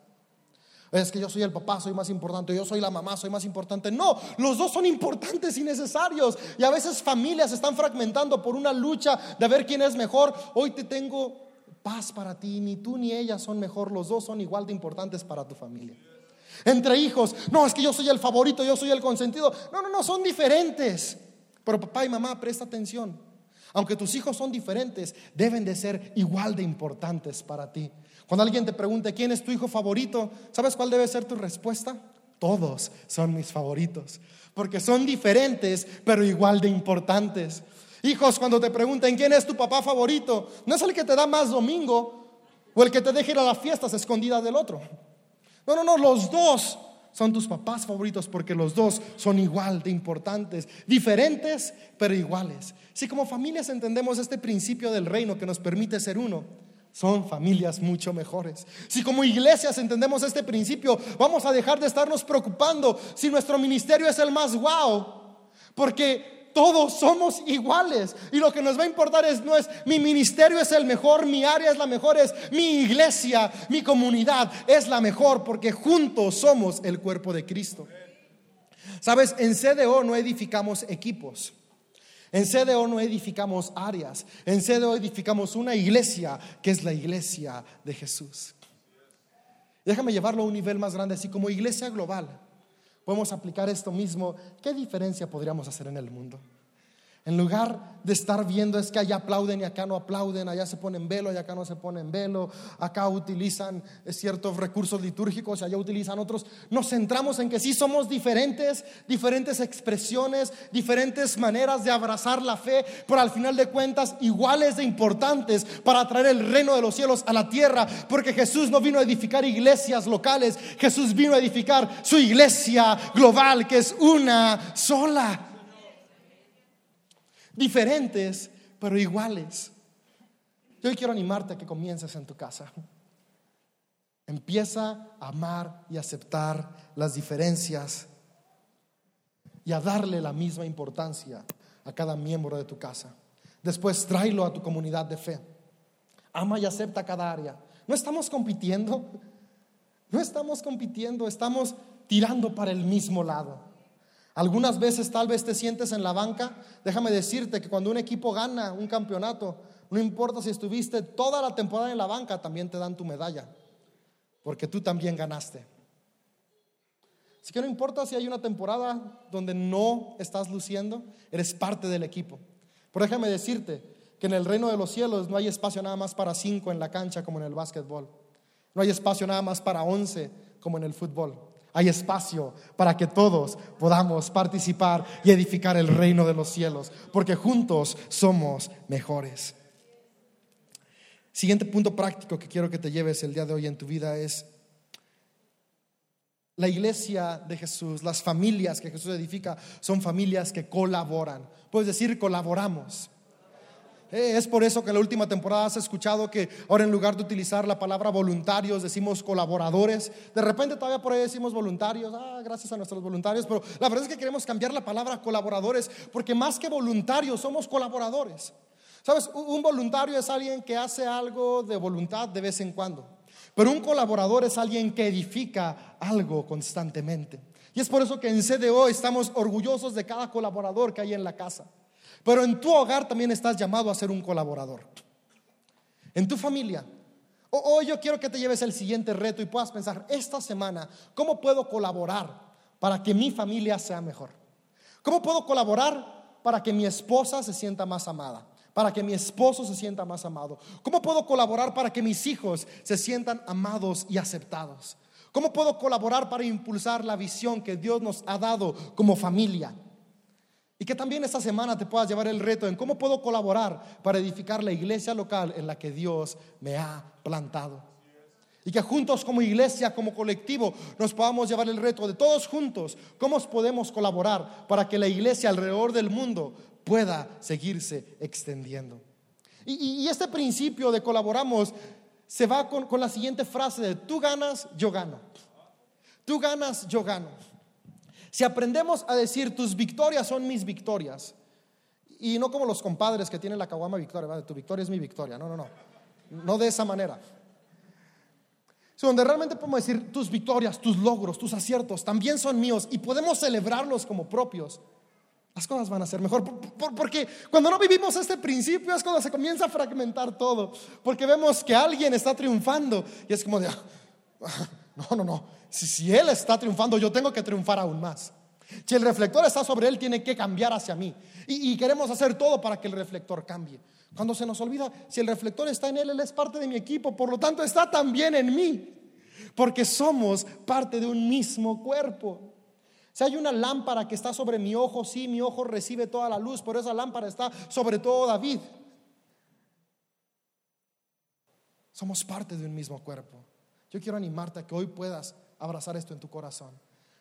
Es que yo soy el papá, soy más importante, yo soy la mamá, soy más importante. No, los dos son importantes y necesarios. Y a veces familias están fragmentando por una lucha de ver quién es mejor. Hoy te tengo paz para ti, ni tú ni ella son mejor, los dos son igual de importantes para tu familia. Entre hijos, no, es que yo soy el favorito, yo soy el consentido. No, no, no, son diferentes. Pero papá y mamá, presta atención. Aunque tus hijos son diferentes, deben de ser igual de importantes para ti. Cuando alguien te pregunte quién es tu hijo favorito, ¿sabes cuál debe ser tu respuesta? Todos son mis favoritos, porque son diferentes, pero igual de importantes. Hijos, cuando te pregunten quién es tu papá favorito, no es el que te da más domingo o el que te deja ir a las fiestas escondidas del otro. No, no, no, los dos son tus papás favoritos porque los dos son igual de importantes, diferentes pero iguales. Si como familias entendemos este principio del reino que nos permite ser uno, son familias mucho mejores. Si como iglesias entendemos este principio, vamos a dejar de estarnos preocupando si nuestro ministerio es el más wow, porque todos somos iguales. Y lo que nos va a importar es no es mi ministerio es el mejor, mi área es la mejor, es mi iglesia, mi comunidad es la mejor, porque juntos somos el cuerpo de Cristo. Sabes, en CDO no edificamos equipos. En CDO no edificamos áreas. En CDO edificamos una iglesia que es la iglesia de Jesús. Déjame llevarlo a un nivel más grande, así como iglesia global podemos aplicar esto mismo, ¿qué diferencia podríamos hacer en el mundo? En lugar de estar viendo es que allá aplauden y acá no aplauden, allá se ponen velo y acá no se ponen velo, acá utilizan ciertos recursos litúrgicos y allá utilizan otros, nos centramos en que sí somos diferentes, diferentes expresiones, diferentes maneras de abrazar la fe, pero al final de cuentas iguales de importantes para traer el reino de los cielos a la tierra, porque Jesús no vino a edificar iglesias locales, Jesús vino a edificar su iglesia global, que es una sola diferentes, pero iguales. Yo quiero animarte a que comiences en tu casa. Empieza a amar y aceptar las diferencias y a darle la misma importancia a cada miembro de tu casa. Después tráelo a tu comunidad de fe. Ama y acepta cada área. No estamos compitiendo, no estamos compitiendo, estamos tirando para el mismo lado. Algunas veces tal vez te sientes en la banca. Déjame decirte que cuando un equipo gana un campeonato, no importa si estuviste toda la temporada en la banca, también te dan tu medalla, porque tú también ganaste. Así que no importa si hay una temporada donde no estás luciendo, eres parte del equipo. Pero déjame decirte que en el reino de los cielos no hay espacio nada más para cinco en la cancha como en el básquetbol. No hay espacio nada más para once como en el fútbol. Hay espacio para que todos podamos participar y edificar el reino de los cielos, porque juntos somos mejores. Siguiente punto práctico que quiero que te lleves el día de hoy en tu vida es la iglesia de Jesús, las familias que Jesús edifica, son familias que colaboran. Puedes decir, colaboramos. Eh, es por eso que en la última temporada has escuchado que ahora en lugar de utilizar la palabra voluntarios decimos colaboradores. De repente todavía por ahí decimos voluntarios, ah, gracias a nuestros voluntarios, pero la verdad es que queremos cambiar la palabra colaboradores porque más que voluntarios somos colaboradores. Sabes, un voluntario es alguien que hace algo de voluntad de vez en cuando, pero un colaborador es alguien que edifica algo constantemente. Y es por eso que en CDO estamos orgullosos de cada colaborador que hay en la casa. Pero en tu hogar también estás llamado a ser un colaborador. En tu familia. Hoy yo quiero que te lleves el siguiente reto y puedas pensar, esta semana, ¿cómo puedo colaborar para que mi familia sea mejor? ¿Cómo puedo colaborar para que mi esposa se sienta más amada? Para que mi esposo se sienta más amado. ¿Cómo puedo colaborar para que mis hijos se sientan amados y aceptados? ¿Cómo puedo colaborar para impulsar la visión que Dios nos ha dado como familia? Y que también esta semana te puedas llevar el reto en cómo puedo colaborar para edificar la iglesia local en la que Dios me ha plantado. Y que juntos como iglesia, como colectivo, nos podamos llevar el reto de todos juntos, cómo podemos colaborar para que la iglesia alrededor del mundo pueda seguirse extendiendo. Y, este principio de colaboramos se va con, con la siguiente frase de tú ganas, yo gano. Tú ganas, yo gano. Si aprendemos a decir tus victorias son mis victorias, y no como los compadres que tienen la caguama victoria, tu victoria es mi victoria, no, no, no, no de esa manera. donde realmente podemos decir tus victorias, tus logros, tus aciertos también son míos y podemos celebrarlos como propios, las cosas van a ser mejor. Porque cuando no vivimos este principio es cuando se comienza a fragmentar todo. Porque vemos que alguien está triunfando y es como de, no, no, no. Si, Él está triunfando, yo tengo que triunfar aún más. Si el reflector está sobre Él, tiene que cambiar hacia mí. Y, y, queremos hacer todo para que el reflector cambie. Cuando se nos olvida, si el reflector está en Él, Él es parte de mi equipo, por lo tanto está también en mí. Porque somos parte de un mismo cuerpo. Si hay una lámpara que está sobre mi ojo, sí, mi ojo recibe toda la luz, pero esa lámpara está sobre todo David. Somos parte de un mismo cuerpo. Yo quiero animarte a que hoy puedas abrazar esto en tu corazón.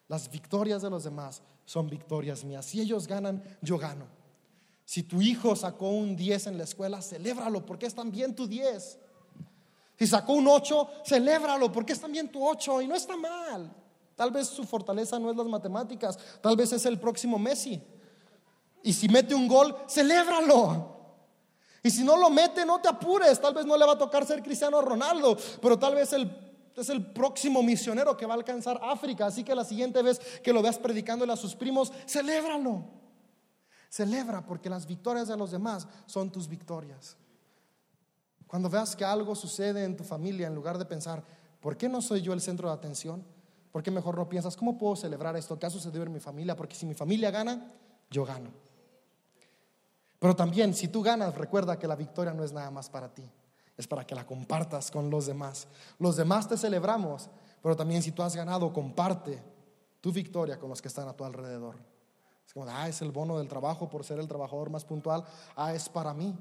Las victorias de los demás son victorias mías. Si ellos ganan, yo gano. Si tu hijo sacó un 10 en la escuela, celébralo porque es también tu 10. Si sacó un 8, celébralo porque es también tu 8 y no está mal. Tal vez su fortaleza no es las matemáticas, tal vez es el próximo Messi. Y si mete un gol, celébralo. Y si no lo mete, no te apures. Tal vez no le va a tocar ser Cristiano Ronaldo, pero tal vez el es el próximo misionero que va a alcanzar África. Así que la siguiente vez que lo veas predicándole a sus primos, celébralo. Celebra porque las victorias de los demás son tus victorias. Cuando veas que algo sucede en tu familia, en lugar de pensar, ¿por qué no soy yo el centro de atención? ¿Por qué mejor no piensas, ¿cómo puedo celebrar esto que ha sucedido en mi familia? Porque si mi familia gana, yo gano. Pero también, si tú ganas, recuerda que la victoria no es nada más para ti es para que la compartas con los demás. Los demás te celebramos, pero también si tú has ganado, comparte tu victoria con los que están a tu alrededor. Es como, ah, es el bono del trabajo por ser el trabajador más puntual, ah, es para mí.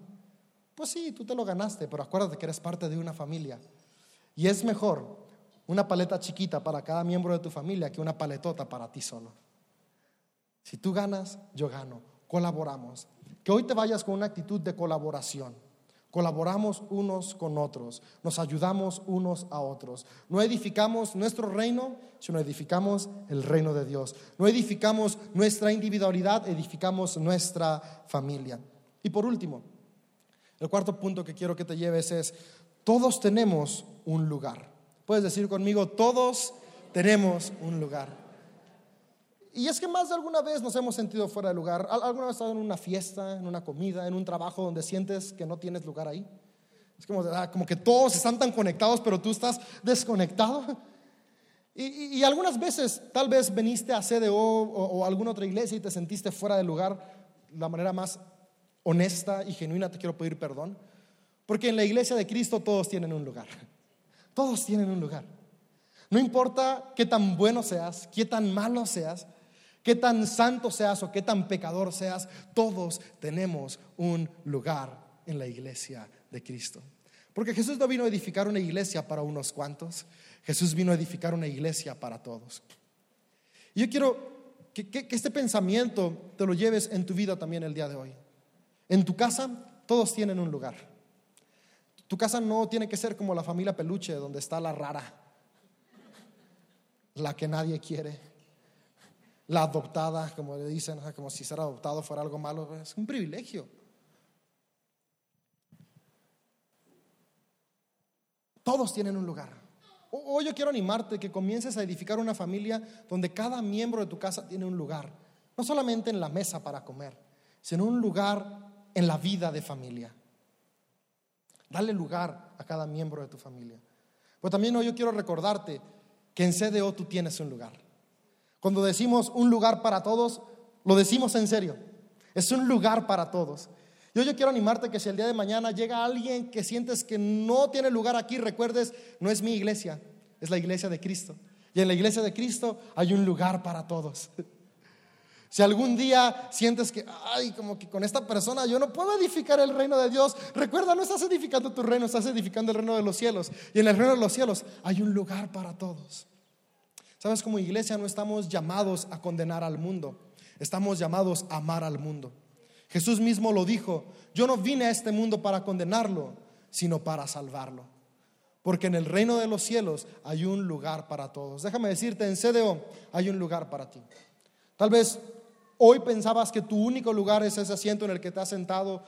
Pues sí, tú te lo ganaste, pero acuérdate que eres parte de una familia. Y es mejor una paleta chiquita para cada miembro de tu familia que una paletota para ti solo. Si tú ganas, yo gano. Colaboramos. Que hoy te vayas con una actitud de colaboración. Colaboramos unos con otros, nos ayudamos unos a otros. No edificamos nuestro reino, sino edificamos el reino de Dios. No edificamos nuestra individualidad, edificamos nuestra familia. Y por último, el cuarto punto que quiero que te lleves es, todos tenemos un lugar. Puedes decir conmigo, todos tenemos un lugar. Y es que más de alguna vez nos hemos sentido fuera de lugar. ¿Alguna vez has estado en una fiesta, en una comida, en un trabajo donde sientes que no tienes lugar ahí? Es como, ah, como que todos están tan conectados, pero tú estás desconectado. Y, algunas veces tal vez viniste a CDO o, o alguna otra iglesia y te sentiste fuera de lugar, la manera más honesta y genuina te quiero pedir perdón. Porque en la iglesia de Cristo todos tienen un lugar. Todos tienen un lugar. No importa qué tan bueno seas, qué tan malo seas, qué tan santo seas o qué tan pecador seas, todos tenemos un lugar en la iglesia de Cristo. Porque Jesús no vino a edificar una iglesia para unos cuantos, Jesús vino a edificar una iglesia para todos. Y yo quiero que, que, este pensamiento te lo lleves en tu vida también el día de hoy. En tu casa todos tienen un lugar. Tu casa no tiene que ser como la familia peluche, donde está la rara, la que nadie quiere, la adoptada, como le dicen, como si ser adoptado fuera algo malo. Es un privilegio. Todos tienen un lugar. Hoy yo quiero animarte que comiences a edificar una familia donde cada miembro de tu casa tiene un lugar. No solamente en la mesa para comer, sino un lugar en la vida de familia. Dale lugar a cada miembro de tu familia. Pero también hoy yo quiero recordarte que en CDO tú tienes un lugar. Cuando decimos un lugar para todos, lo decimos en serio. Es un lugar para todos. Yo, yo quiero animarte que si el día de mañana llega alguien que sientes que no tiene lugar aquí, recuerdes, no es mi iglesia, es la iglesia de Cristo. Y en la iglesia de Cristo hay un lugar para todos. Si algún día sientes que, ay, como que con esta persona yo no puedo edificar el reino de Dios, recuerda, no estás edificando tu reino, estás edificando el reino de los cielos. Y en el reino de los cielos hay un lugar para todos. Sabes, como iglesia no estamos llamados a condenar al mundo, estamos llamados a amar al mundo. Jesús mismo lo dijo, yo no vine a este mundo para condenarlo, sino para salvarlo. Porque en el reino de los cielos hay un lugar para todos. Déjame decirte, en CDO hay un lugar para ti. Tal vez hoy pensabas que tu único lugar es ese asiento en el que te has sentado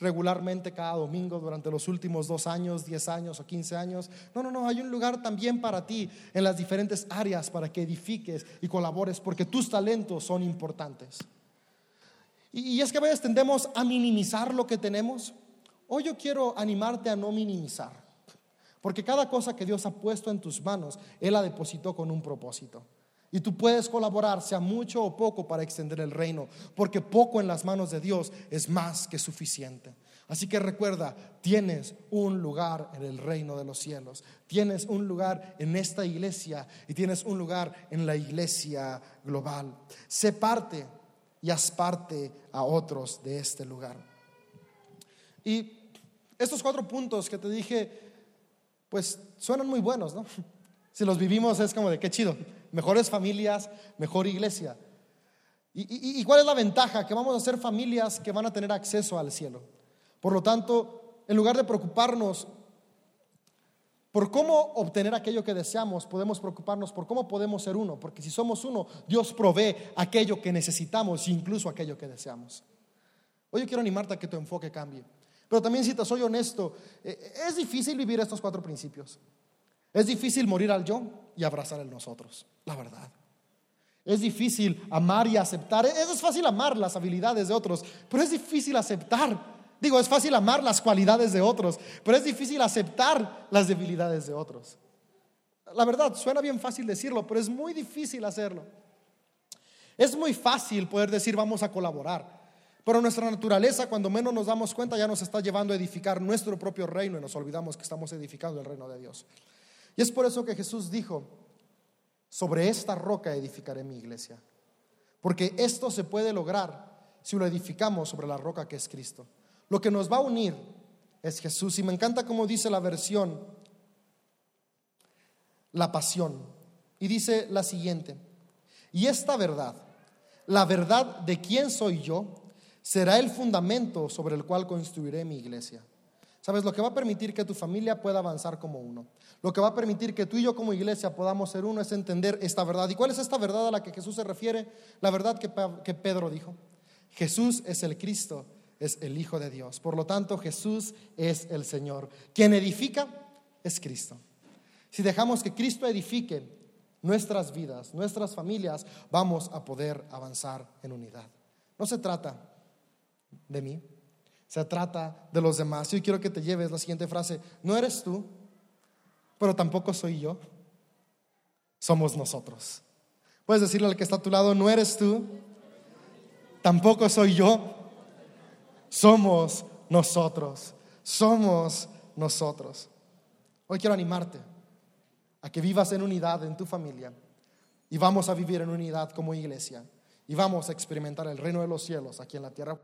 regularmente cada domingo durante los últimos dos años, diez años o quince años. No, no, no, hay un lugar también para ti en las diferentes áreas para que edifiques y colabores porque tus talentos son importantes. Y, es que a veces tendemos a minimizar lo que tenemos. Hoy yo quiero animarte a no minimizar. Porque cada cosa que Dios ha puesto en tus manos, Él la depositó con un propósito. Y tú puedes colaborar, sea mucho o poco, para extender el reino, porque poco en las manos de Dios es más que suficiente. Así que recuerda, tienes un lugar en el reino de los cielos, tienes un lugar en esta iglesia y tienes un lugar en la iglesia global. Sé parte y haz parte a otros de este lugar. Y estos cuatro puntos que te dije, pues suenan muy buenos, ¿no? Si los vivimos es como de qué chido, mejores familias, mejor iglesia. ¿Y, cuál es la ventaja? Que vamos a ser familias que van a tener acceso al cielo. Por lo tanto, en lugar de preocuparnos por cómo obtener aquello que deseamos, podemos preocuparnos por cómo podemos ser uno, porque si somos uno, Dios provee aquello que necesitamos, incluso aquello que deseamos. Hoy yo quiero animarte a que tu enfoque cambie. Pero también si te soy honesto, eh, es difícil vivir estos cuatro principios. Es difícil morir al yo y abrazar el nosotros, la verdad. Es difícil amar y aceptar. Es fácil amar las habilidades de otros, pero es difícil aceptar Digo, es fácil amar las cualidades de otros, pero es difícil aceptar las debilidades de otros. La verdad, suena bien fácil decirlo, pero es muy difícil hacerlo. Es muy fácil poder decir vamos a colaborar, pero nuestra naturaleza, cuando menos nos damos cuenta, ya nos está llevando a edificar nuestro propio reino y nos olvidamos que estamos edificando el reino de Dios. Y es por eso que Jesús dijo, sobre esta roca edificaré mi iglesia, porque esto se puede lograr si lo edificamos sobre la roca que es Cristo. Lo que nos va a unir es Jesús. Y me encanta cómo dice la versión, la pasión. Y dice la siguiente, y esta verdad, la verdad de quién soy yo, será el fundamento sobre el cual construiré mi iglesia. ¿Sabes? Lo que va a permitir que tu familia pueda avanzar como uno. Lo que va a permitir que tú y yo como iglesia podamos ser uno es entender esta verdad. ¿Y cuál es esta verdad a la que Jesús se refiere? La verdad que, que Pedro dijo. Jesús es el Cristo, es el Hijo de Dios. Por lo tanto, Jesús es el Señor. Quien edifica es Cristo. Si dejamos que Cristo edifique nuestras vidas, nuestras familias, vamos a poder avanzar en unidad. No se trata de mí, se trata de los demás. Yo quiero que te lleves la siguiente frase. No eres tú, pero tampoco soy yo. somos nosotros. Puedes decirle al que está a tu lado, no eres tú, tampoco soy yo, somos nosotros, somos nosotros. Hoy quiero animarte a que vivas en unidad en tu familia y vamos a vivir en unidad como iglesia y vamos a experimentar el reino de los cielos aquí en la tierra.